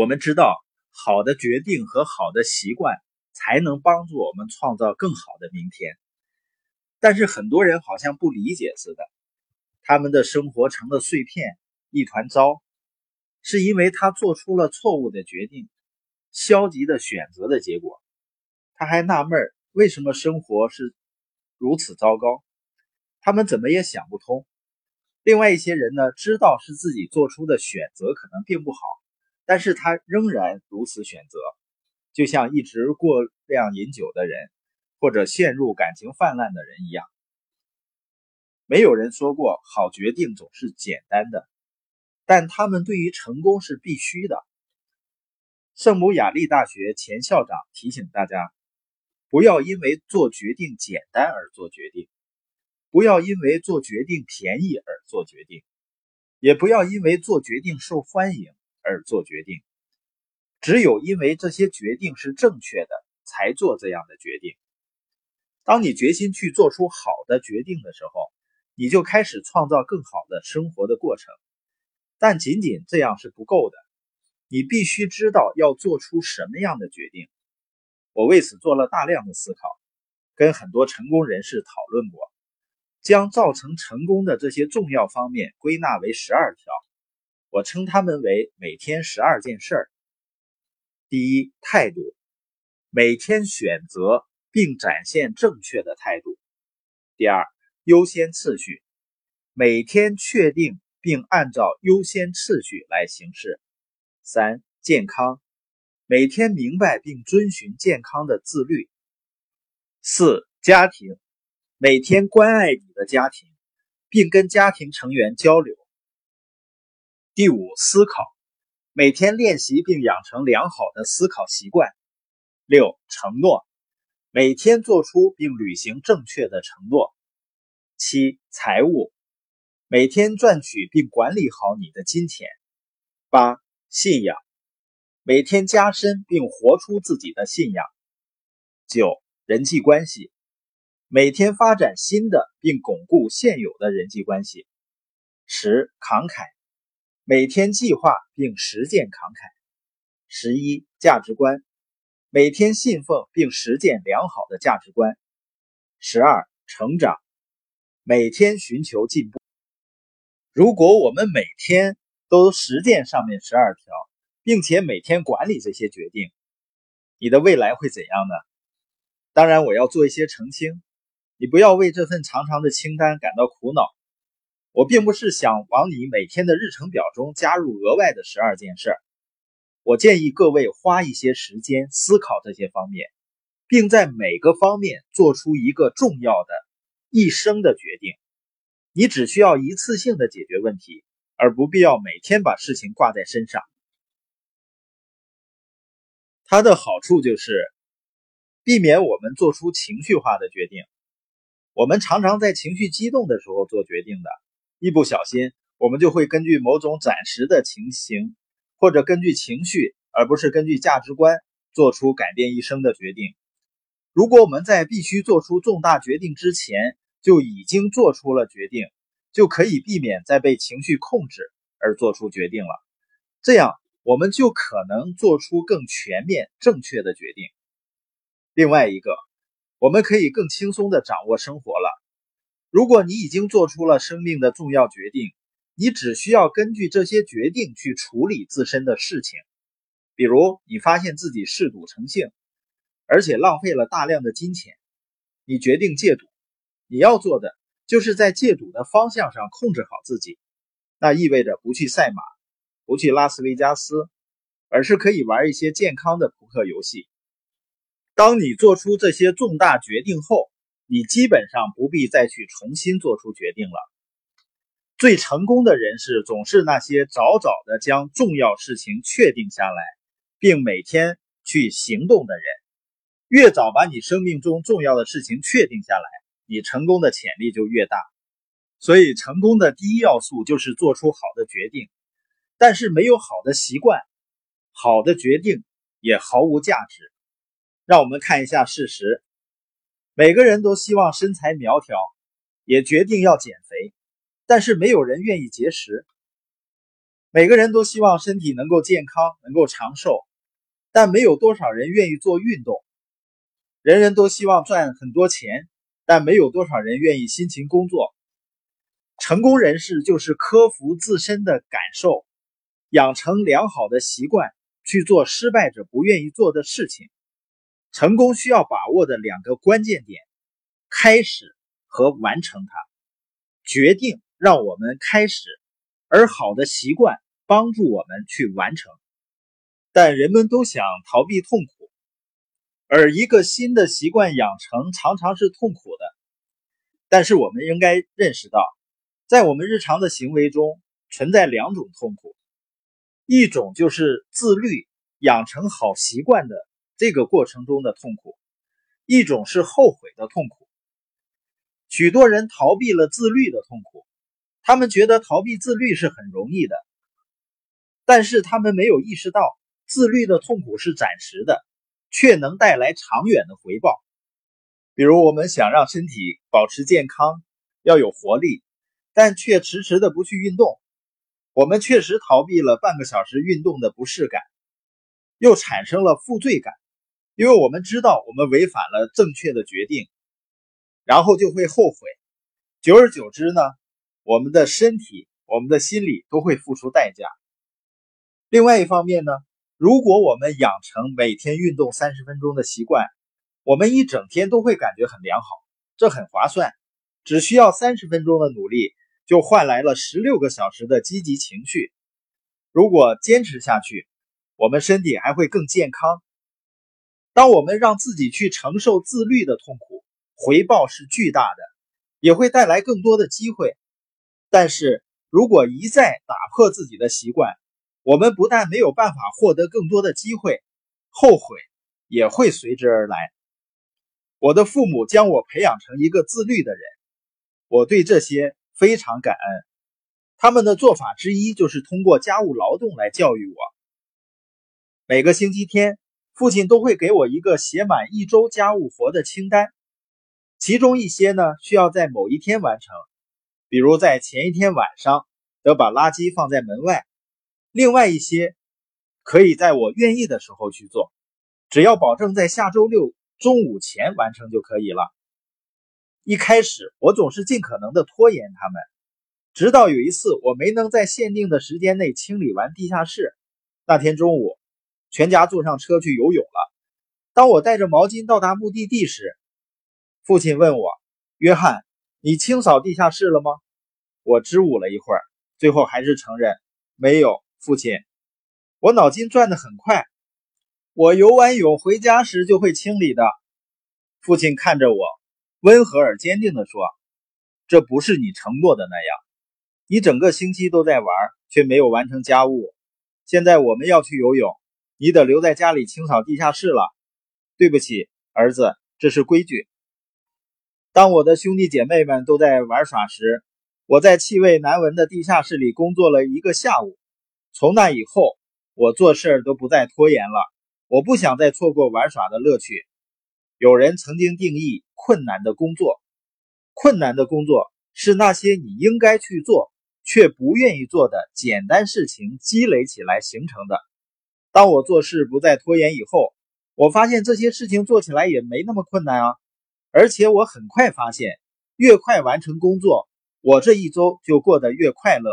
我们知道，好的决定和好的习惯才能帮助我们创造更好的明天。但是很多人好像不理解似的，他们的生活成了碎片，一团糟，是因为他做出了错误的决定，消极的选择的结果。他还纳闷为什么生活是如此糟糕，他们怎么也想不通。另外一些人呢，知道是自己做出的选择可能并不好，但是他仍然如此选择，就像一直过量饮酒的人。或者陷入感情泛滥的人一样，没有人说过好决定总是简单的，但他们对于成功是必须的。圣母雅利大学前校长提醒大家，不要因为做决定简单而做决定，不要因为做决定便宜而做决定，也不要因为做决定受欢迎而做决定。只有因为这些决定是正确的，才做这样的决定。当你决心去做出好的决定的时候，你就开始创造更好的生活的过程。但仅仅这样是不够的，你必须知道要做出什么样的决定。我为此做了大量的思考，跟很多成功人士讨论过，将造成成功的这些重要方面归纳为十二条，我称它们为每天十二件事儿。第一，态度，每天选择。并展现正确的态度。第二，优先次序，每天确定并按照优先次序来行事。三，健康，每天明白并遵循健康的自律。四，家庭，每天关爱你的家庭，并跟家庭成员交流。第五，思考，每天练习并养成良好的思考习惯。六，承诺。每天做出并履行正确的承诺。七、财务，每天赚取并管理好你的金钱。八、信仰，每天加深并活出自己的信仰。九、人际关系，每天发展新的并巩固现有的人际关系。十、慷慨，每天计划并实践慷慨。十一、价值观。每天信奉并实践良好的价值观。十二，成长，每天寻求进步。如果我们每天都实践上面十二条，并且每天管理这些决定，你的未来会怎样呢？当然，我要做一些澄清，你不要为这份长长的清单感到苦恼。我并不是想往你每天的日程表中加入额外的十二件事儿。我建议各位花一些时间思考这些方面，并在每个方面做出一个重要的一生的决定。你只需要一次性的解决问题，而不必要每天把事情挂在身上。它的好处就是避免我们做出情绪化的决定。我们常常在情绪激动的时候做决定的，一不小心，我们就会根据某种暂时的情形。或者根据情绪，而不是根据价值观，做出改变一生的决定。如果我们在必须做出重大决定之前就已经做出了决定，就可以避免再被情绪控制而做出决定了。这样，我们就可能做出更全面、正确的决定。另外一个，我们可以更轻松地掌握生活了。如果你已经做出了生命的重要决定，你只需要根据这些决定去处理自身的事情，比如你发现自己嗜赌成性，而且浪费了大量的金钱，你决定戒赌。你要做的就是在戒赌的方向上控制好自己，那意味着不去赛马，不去拉斯维加斯，而是可以玩一些健康的扑克游戏。当你做出这些重大决定后，你基本上不必再去重新做出决定了。最成功的人士总是那些早早的将重要事情确定下来，并每天去行动的人。越早把你生命中重要的事情确定下来，你成功的潜力就越大。所以，成功的第一要素就是做出好的决定。但是，没有好的习惯，好的决定也毫无价值。让我们看一下事实：每个人都希望身材苗条，也决定要减肥。但是没有人愿意节食。每个人都希望身体能够健康，能够长寿，但没有多少人愿意做运动。人人都希望赚很多钱，但没有多少人愿意辛勤工作。成功人士就是克服自身的感受，养成良好的习惯，去做失败者不愿意做的事情。成功需要把握的两个关键点：开始和完成它。决定让我们开始，而好的习惯帮助我们去完成。但人们都想逃避痛苦。而一个新的习惯养成常常是痛苦的，但是我们应该认识到，在我们日常的行为中存在两种痛苦，一种就是自律养成好习惯的这个过程中的痛苦，一种是后悔的痛苦。许多人逃避了自律的痛苦，他们觉得逃避自律是很容易的，但是他们没有意识到自律的痛苦是暂时的。却能带来长远的回报。比如，我们想让身体保持健康，要有活力，但却迟迟的不去运动。我们确实逃避了半个小时运动的不适感，又产生了负罪感，因为我们知道我们违反了正确的决定，然后就会后悔。久而久之呢，我们的身体、我们的心理都会付出代价。另外一方面呢？如果我们养成每天运动三十分钟的习惯，我们一整天都会感觉很良好，这很划算。只需要三十分钟的努力，就换来了十六个小时的积极情绪。如果坚持下去，我们身体还会更健康。当我们让自己去承受自律的痛苦，回报是巨大的，也会带来更多的机会。但是如果一再打破自己的习惯，我们不但没有办法获得更多的机会，后悔也会随之而来。我的父母将我培养成一个自律的人，我对这些非常感恩。他们的做法之一就是通过家务劳动来教育我。每个星期天，父亲都会给我一个写满一周家务活的清单，其中一些呢需要在某一天完成，比如在前一天晚上得把垃圾放在门外。另外一些可以在我愿意的时候去做，只要保证在下周六中午前完成就可以了。一开始我总是尽可能的拖延他们，直到有一次我没能在限定的时间内清理完地下室。那天中午，全家坐上车去游泳了。当我带着毛巾到达目的地时，父亲问我：“约翰，你清扫地下室了吗？”我支吾了一会儿，最后还是承认没有。父亲，我脑筋转得很快，我游完泳回家时就会清理的。父亲看着我，温和而坚定地说：“这不是你承诺的那样。你整个星期都在玩，却没有完成家务。现在我们要去游泳，你得留在家里清扫地下室了。对不起，儿子，这是规矩。”当我的兄弟姐妹们都在玩耍时，我在气味难闻的地下室里工作了一个下午。从那以后，我做事都不再拖延了。我不想再错过玩耍的乐趣。有人曾经定义困难的工作，困难的工作是那些你应该去做却不愿意做的简单事情积累起来形成的。当我做事不再拖延以后，我发现这些事情做起来也没那么困难啊！而且我很快发现，越快完成工作，我这一周就过得越快乐。